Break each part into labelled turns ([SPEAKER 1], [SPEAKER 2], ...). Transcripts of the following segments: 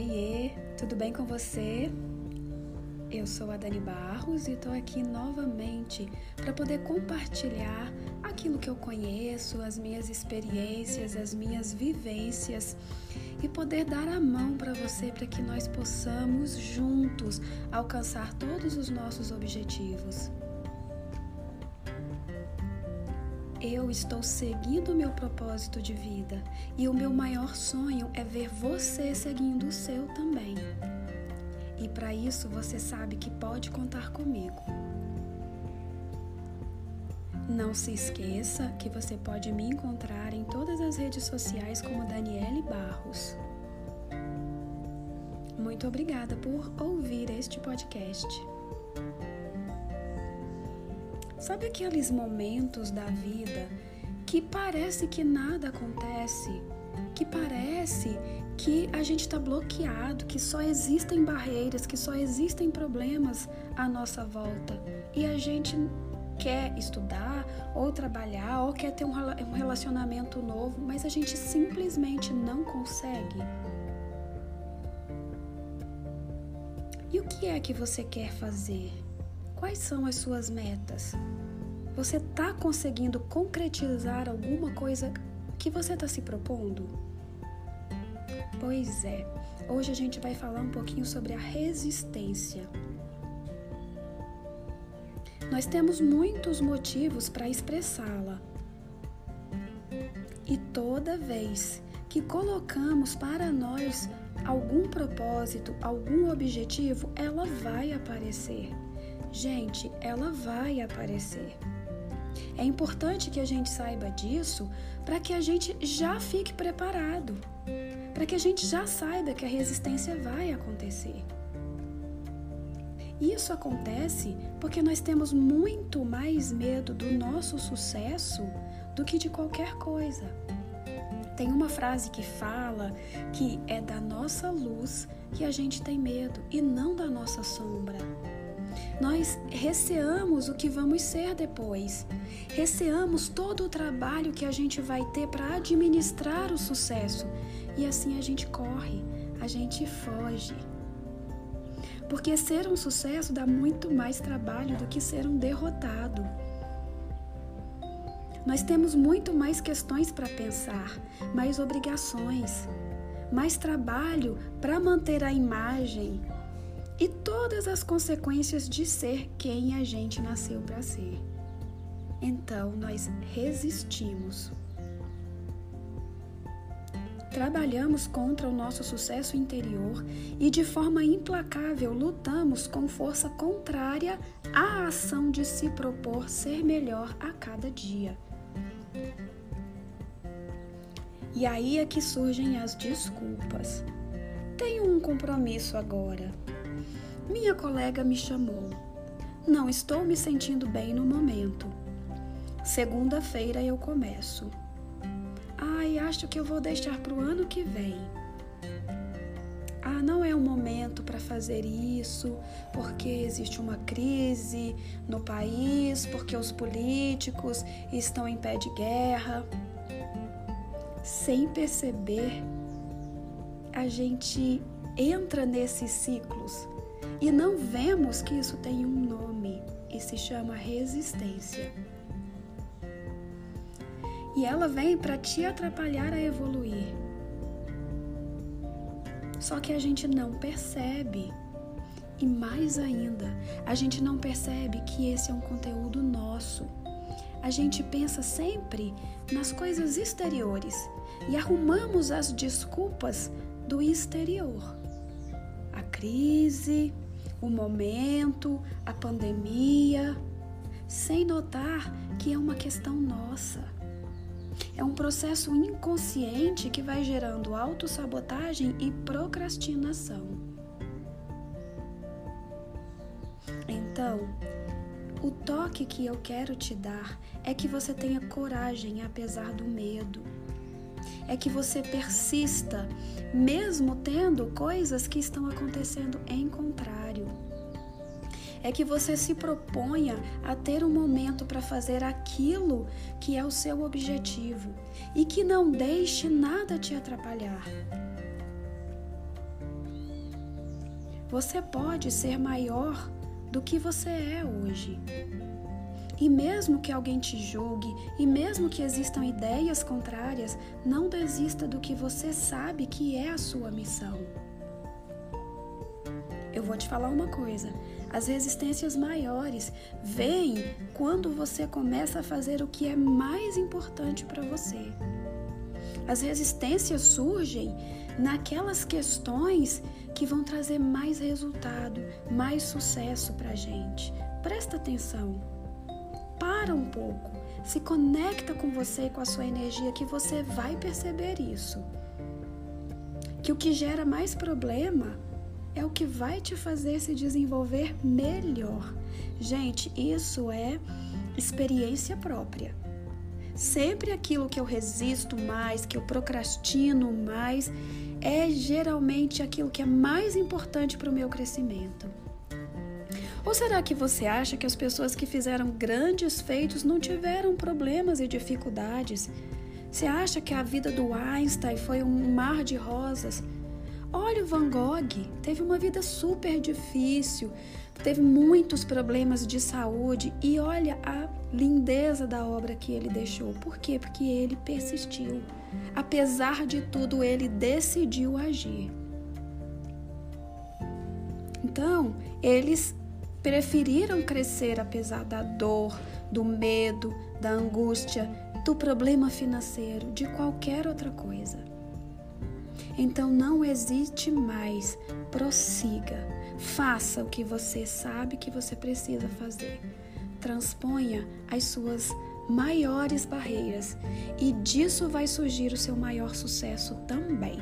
[SPEAKER 1] Oiê, tudo bem com você? Eu sou a Dani Barros e estou aqui novamente para poder compartilhar aquilo que eu conheço, as minhas experiências, as minhas vivências e poder dar a mão para você para que nós possamos juntos alcançar todos os nossos objetivos. Eu estou seguindo o meu propósito de vida e o meu maior sonho é ver você seguindo o seu também. E para isso você sabe que pode contar comigo. Não se esqueça que você pode me encontrar em todas as redes sociais como Daniele Barros. Muito obrigada por ouvir este podcast. Sabe aqueles momentos da vida que parece que nada acontece, que parece que a gente está bloqueado, que só existem barreiras, que só existem problemas à nossa volta e a gente quer estudar ou trabalhar ou quer ter um relacionamento novo, mas a gente simplesmente não consegue? E o que é que você quer fazer? Quais são as suas metas? Você está conseguindo concretizar alguma coisa que você está se propondo? Pois é, hoje a gente vai falar um pouquinho sobre a resistência. Nós temos muitos motivos para expressá-la. E toda vez que colocamos para nós algum propósito, algum objetivo, ela vai aparecer. Gente, ela vai aparecer. É importante que a gente saiba disso para que a gente já fique preparado, para que a gente já saiba que a resistência vai acontecer. Isso acontece porque nós temos muito mais medo do nosso sucesso do que de qualquer coisa. Tem uma frase que fala que é da nossa luz que a gente tem medo e não da nossa sombra. Nós receamos o que vamos ser depois. Receamos todo o trabalho que a gente vai ter para administrar o sucesso. E assim a gente corre, a gente foge. Porque ser um sucesso dá muito mais trabalho do que ser um derrotado. Nós temos muito mais questões para pensar, mais obrigações, mais trabalho para manter a imagem, e todas as consequências de ser quem a gente nasceu para ser. Então nós resistimos. Trabalhamos contra o nosso sucesso interior e de forma implacável lutamos com força contrária à ação de se propor ser melhor a cada dia. E aí é que surgem as desculpas. Tenho um compromisso agora. Minha colega me chamou. Não estou me sentindo bem no momento. Segunda-feira eu começo. Ai, acho que eu vou deixar para o ano que vem. Ah, não é o momento para fazer isso, porque existe uma crise no país, porque os políticos estão em pé de guerra. Sem perceber, a gente entra nesses ciclos e não vemos que isso tem um nome e se chama resistência. E ela vem para te atrapalhar a evoluir. Só que a gente não percebe. E mais ainda, a gente não percebe que esse é um conteúdo nosso. A gente pensa sempre nas coisas exteriores e arrumamos as desculpas do exterior. A crise, o momento, a pandemia, sem notar que é uma questão nossa. É um processo inconsciente que vai gerando autossabotagem e procrastinação. Então, o toque que eu quero te dar é que você tenha coragem apesar do medo é que você persista, mesmo tendo coisas que estão acontecendo em contrário. É que você se proponha a ter um momento para fazer aquilo que é o seu objetivo e que não deixe nada te atrapalhar. você pode ser maior do que você é hoje. E mesmo que alguém te julgue, e mesmo que existam ideias contrárias, não desista do que você sabe que é a sua missão. Eu vou te falar uma coisa: as resistências maiores vêm quando você começa a fazer o que é mais importante para você. As resistências surgem naquelas questões que vão trazer mais resultado, mais sucesso para gente. Presta atenção. Para um pouco. Se conecta com você e com a sua energia que você vai perceber isso. Que o que gera mais problema é o que vai te fazer se desenvolver melhor. Gente, isso é experiência própria. Sempre aquilo que eu resisto mais, que eu procrastino mais, é geralmente aquilo que é mais importante para o meu crescimento. Ou será que você acha que as pessoas que fizeram grandes feitos não tiveram problemas e dificuldades? Você acha que a vida do Einstein foi um mar de rosas? Olha o Van Gogh, teve uma vida super difícil, teve muitos problemas de saúde e olha a lindeza da obra que ele deixou. Por quê? Porque ele persistiu. Apesar de tudo, ele decidiu agir. Então, eles preferiram crescer apesar da dor, do medo, da angústia, do problema financeiro, de qualquer outra coisa. Então não hesite mais, prossiga, faça o que você sabe que você precisa fazer. Transponha as suas maiores barreiras e disso vai surgir o seu maior sucesso também.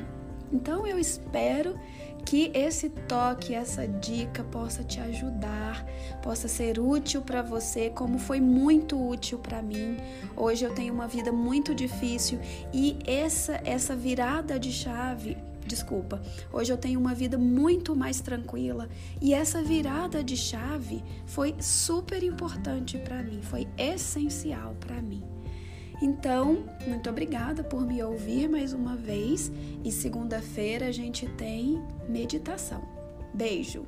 [SPEAKER 1] Então eu espero que esse toque, essa dica possa te ajudar, possa ser útil para você, como foi muito útil para mim. Hoje eu tenho uma vida muito difícil e essa essa virada de chave desculpa, hoje eu tenho uma vida muito mais tranquila e essa virada de chave foi super importante para mim, foi essencial para mim. Então, muito obrigada por me ouvir mais uma vez e segunda-feira a gente tem meditação. Beijo!